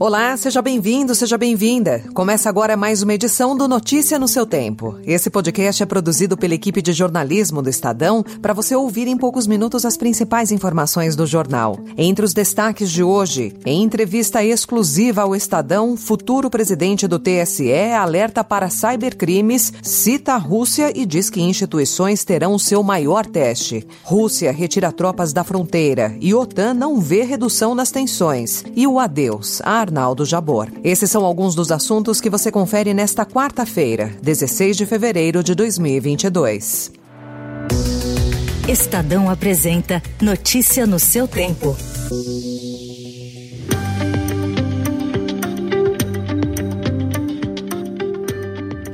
Olá, seja bem-vindo, seja bem-vinda. Começa agora mais uma edição do Notícia no seu tempo. Esse podcast é produzido pela equipe de jornalismo do Estadão para você ouvir em poucos minutos as principais informações do jornal. Entre os destaques de hoje, em entrevista exclusiva ao Estadão, futuro presidente do TSE alerta para cybercrimes, cita a Rússia e diz que instituições terão seu maior teste. Rússia retira tropas da fronteira e OTAN não vê redução nas tensões. E o adeus a Arnaldo Jabor. Esses são alguns dos assuntos que você confere nesta quarta-feira, 16 de fevereiro de 2022. Estadão apresenta Notícia no seu tempo.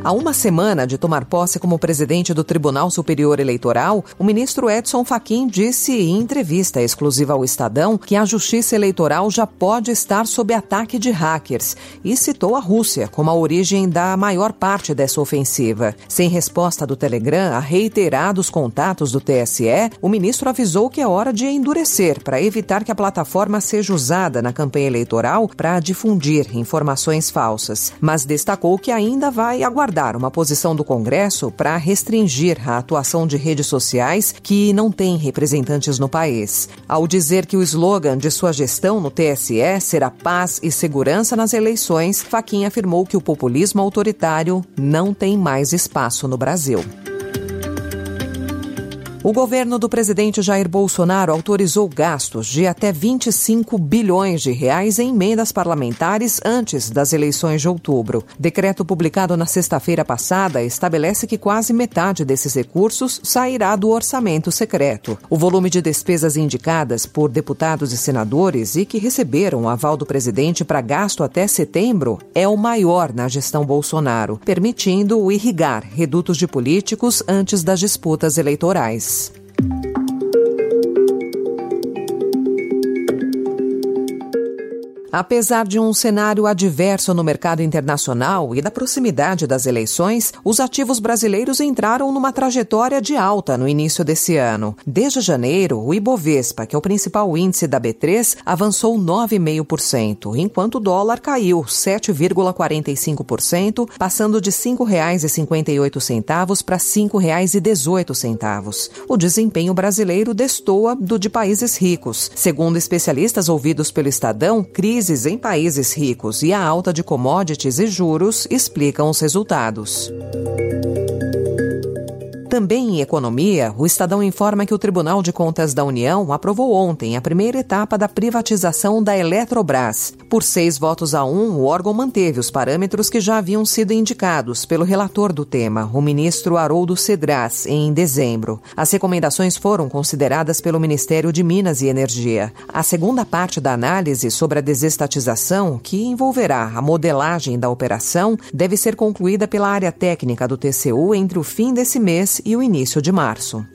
Há uma semana de tomar posse como presidente do Tribunal Superior Eleitoral, o ministro Edson Fachin disse em entrevista exclusiva ao Estadão que a justiça eleitoral já pode estar sob ataque de hackers e citou a Rússia como a origem da maior parte dessa ofensiva. Sem resposta do Telegram a reiterados contatos do TSE, o ministro avisou que é hora de endurecer para evitar que a plataforma seja usada na campanha eleitoral para difundir informações falsas, mas destacou que ainda vai aguardar aguardar uma posição do Congresso para restringir a atuação de redes sociais que não têm representantes no país. Ao dizer que o slogan de sua gestão no TSE será paz e segurança nas eleições, Faquinha afirmou que o populismo autoritário não tem mais espaço no Brasil. O governo do presidente Jair Bolsonaro autorizou gastos de até 25 bilhões de reais em emendas parlamentares antes das eleições de outubro. Decreto publicado na sexta-feira passada estabelece que quase metade desses recursos sairá do orçamento secreto. O volume de despesas indicadas por deputados e senadores e que receberam o aval do presidente para gasto até setembro é o maior na gestão Bolsonaro, permitindo irrigar redutos de políticos antes das disputas eleitorais. Bye. Apesar de um cenário adverso no mercado internacional e da proximidade das eleições, os ativos brasileiros entraram numa trajetória de alta no início desse ano. Desde janeiro, o Ibovespa, que é o principal índice da B3, avançou 9,5%, enquanto o dólar caiu 7,45%, passando de R$ 5,58 para R$ 5,18. O desempenho brasileiro destoa do de países ricos. Segundo especialistas ouvidos pelo Estadão, crise crises em países ricos e a alta de commodities e juros explicam os resultados. Também em economia, o Estadão informa que o Tribunal de Contas da União aprovou ontem a primeira etapa da privatização da Eletrobras. Por seis votos a um, o órgão manteve os parâmetros que já haviam sido indicados pelo relator do tema, o ministro Haroldo Cedras, em dezembro. As recomendações foram consideradas pelo Ministério de Minas e Energia. A segunda parte da análise sobre a desestatização, que envolverá a modelagem da operação, deve ser concluída pela área técnica do TCU entre o fim desse mês e o início de março.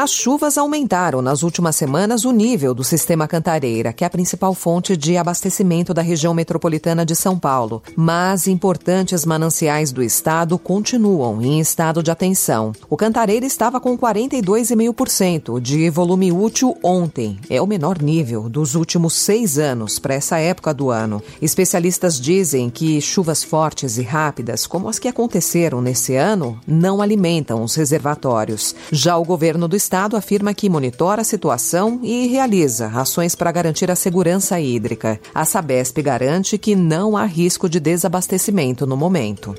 As chuvas aumentaram nas últimas semanas o nível do sistema Cantareira, que é a principal fonte de abastecimento da região metropolitana de São Paulo. Mas importantes mananciais do estado continuam em estado de atenção. O Cantareira estava com 42,5% de volume útil ontem. É o menor nível dos últimos seis anos para essa época do ano. Especialistas dizem que chuvas fortes e rápidas, como as que aconteceram nesse ano, não alimentam os reservatórios. Já o governo do estado Estado afirma que monitora a situação e realiza ações para garantir a segurança hídrica. A Sabesp garante que não há risco de desabastecimento no momento.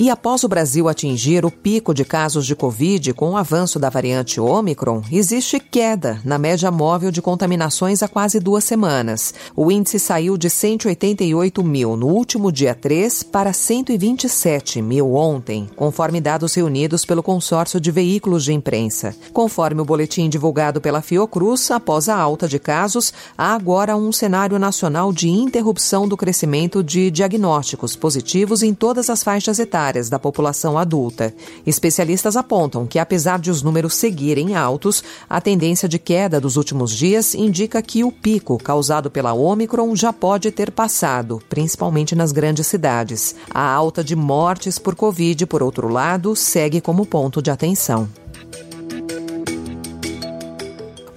E após o Brasil atingir o pico de casos de Covid com o avanço da variante Omicron, existe queda na média móvel de contaminações há quase duas semanas. O índice saiu de 188 mil no último dia 3 para 127 mil ontem, conforme dados reunidos pelo consórcio de veículos de imprensa. Conforme o boletim divulgado pela Fiocruz, após a alta de casos, há agora um cenário nacional de interrupção do crescimento de diagnósticos positivos em todas as faixas etárias etárias da população adulta. Especialistas apontam que, apesar de os números seguirem altos, a tendência de queda dos últimos dias indica que o pico causado pela Omicron já pode ter passado, principalmente nas grandes cidades. A alta de mortes por Covid, por outro lado, segue como ponto de atenção.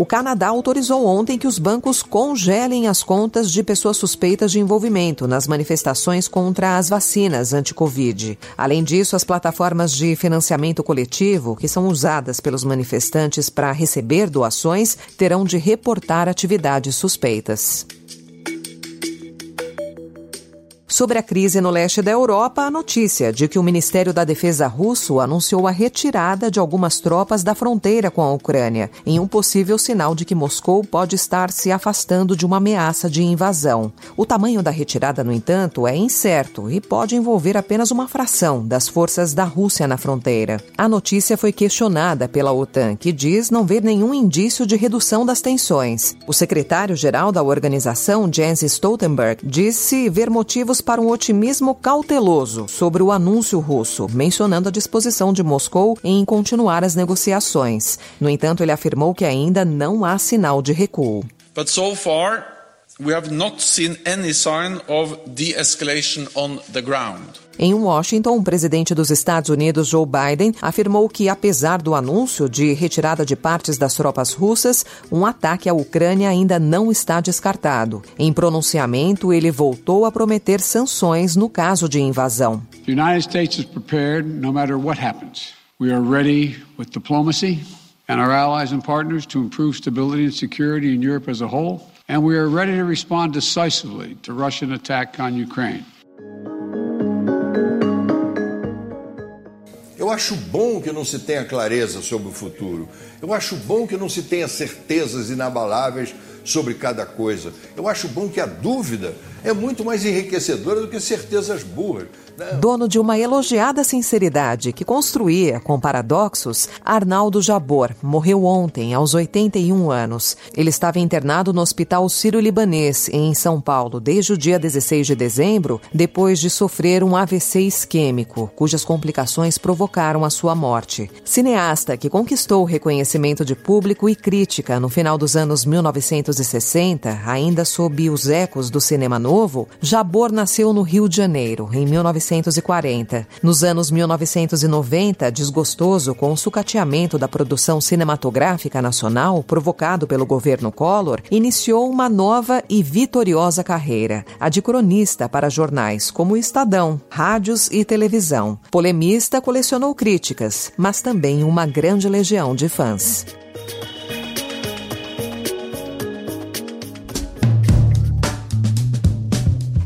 O Canadá autorizou ontem que os bancos congelem as contas de pessoas suspeitas de envolvimento nas manifestações contra as vacinas anti-Covid. Além disso, as plataformas de financiamento coletivo, que são usadas pelos manifestantes para receber doações, terão de reportar atividades suspeitas. Sobre a crise no leste da Europa, a notícia de que o Ministério da Defesa russo anunciou a retirada de algumas tropas da fronteira com a Ucrânia, em um possível sinal de que Moscou pode estar se afastando de uma ameaça de invasão. O tamanho da retirada, no entanto, é incerto e pode envolver apenas uma fração das forças da Rússia na fronteira. A notícia foi questionada pela OTAN, que diz não ver nenhum indício de redução das tensões. O secretário-geral da organização, Jens Stoltenberg, disse ver motivos para um otimismo cauteloso sobre o anúncio russo, mencionando a disposição de Moscou em continuar as negociações. No entanto, ele afirmou que ainda não há sinal de recuo. But so far, we have not seen any sign of de-escalation on the ground. Em Washington, o presidente dos Estados Unidos, Joe Biden, afirmou que, apesar do anúncio de retirada de partes das tropas russas, um ataque à Ucrânia ainda não está descartado. Em pronunciamento, ele voltou a prometer sanções no caso de invasão. The United States is prepared no matter what happens. We are ready with diplomacy and our allies and partners to improve stability and security in Europe as a whole, and we are ready to respond decisively to Russian attack on Ukraine. Eu acho bom que não se tenha clareza sobre o futuro. Eu acho bom que não se tenha certezas inabaláveis sobre cada coisa. Eu acho bom que a dúvida é muito mais enriquecedora do que certezas burras. Dono de uma elogiada sinceridade que construía com paradoxos, Arnaldo Jabor morreu ontem, aos 81 anos. Ele estava internado no Hospital Sírio-Libanês, em São Paulo, desde o dia 16 de dezembro, depois de sofrer um AVC isquêmico, cujas complicações provocaram a sua morte. Cineasta que conquistou o reconhecimento de público e crítica no final dos anos 1960, ainda sob os ecos do cinema novo, Jabor nasceu no Rio de Janeiro, em 1960. 1940. Nos anos 1990, desgostoso com o sucateamento da produção cinematográfica nacional provocado pelo governo Collor, iniciou uma nova e vitoriosa carreira, a de cronista para jornais como Estadão, rádios e televisão. Polemista, colecionou críticas, mas também uma grande legião de fãs.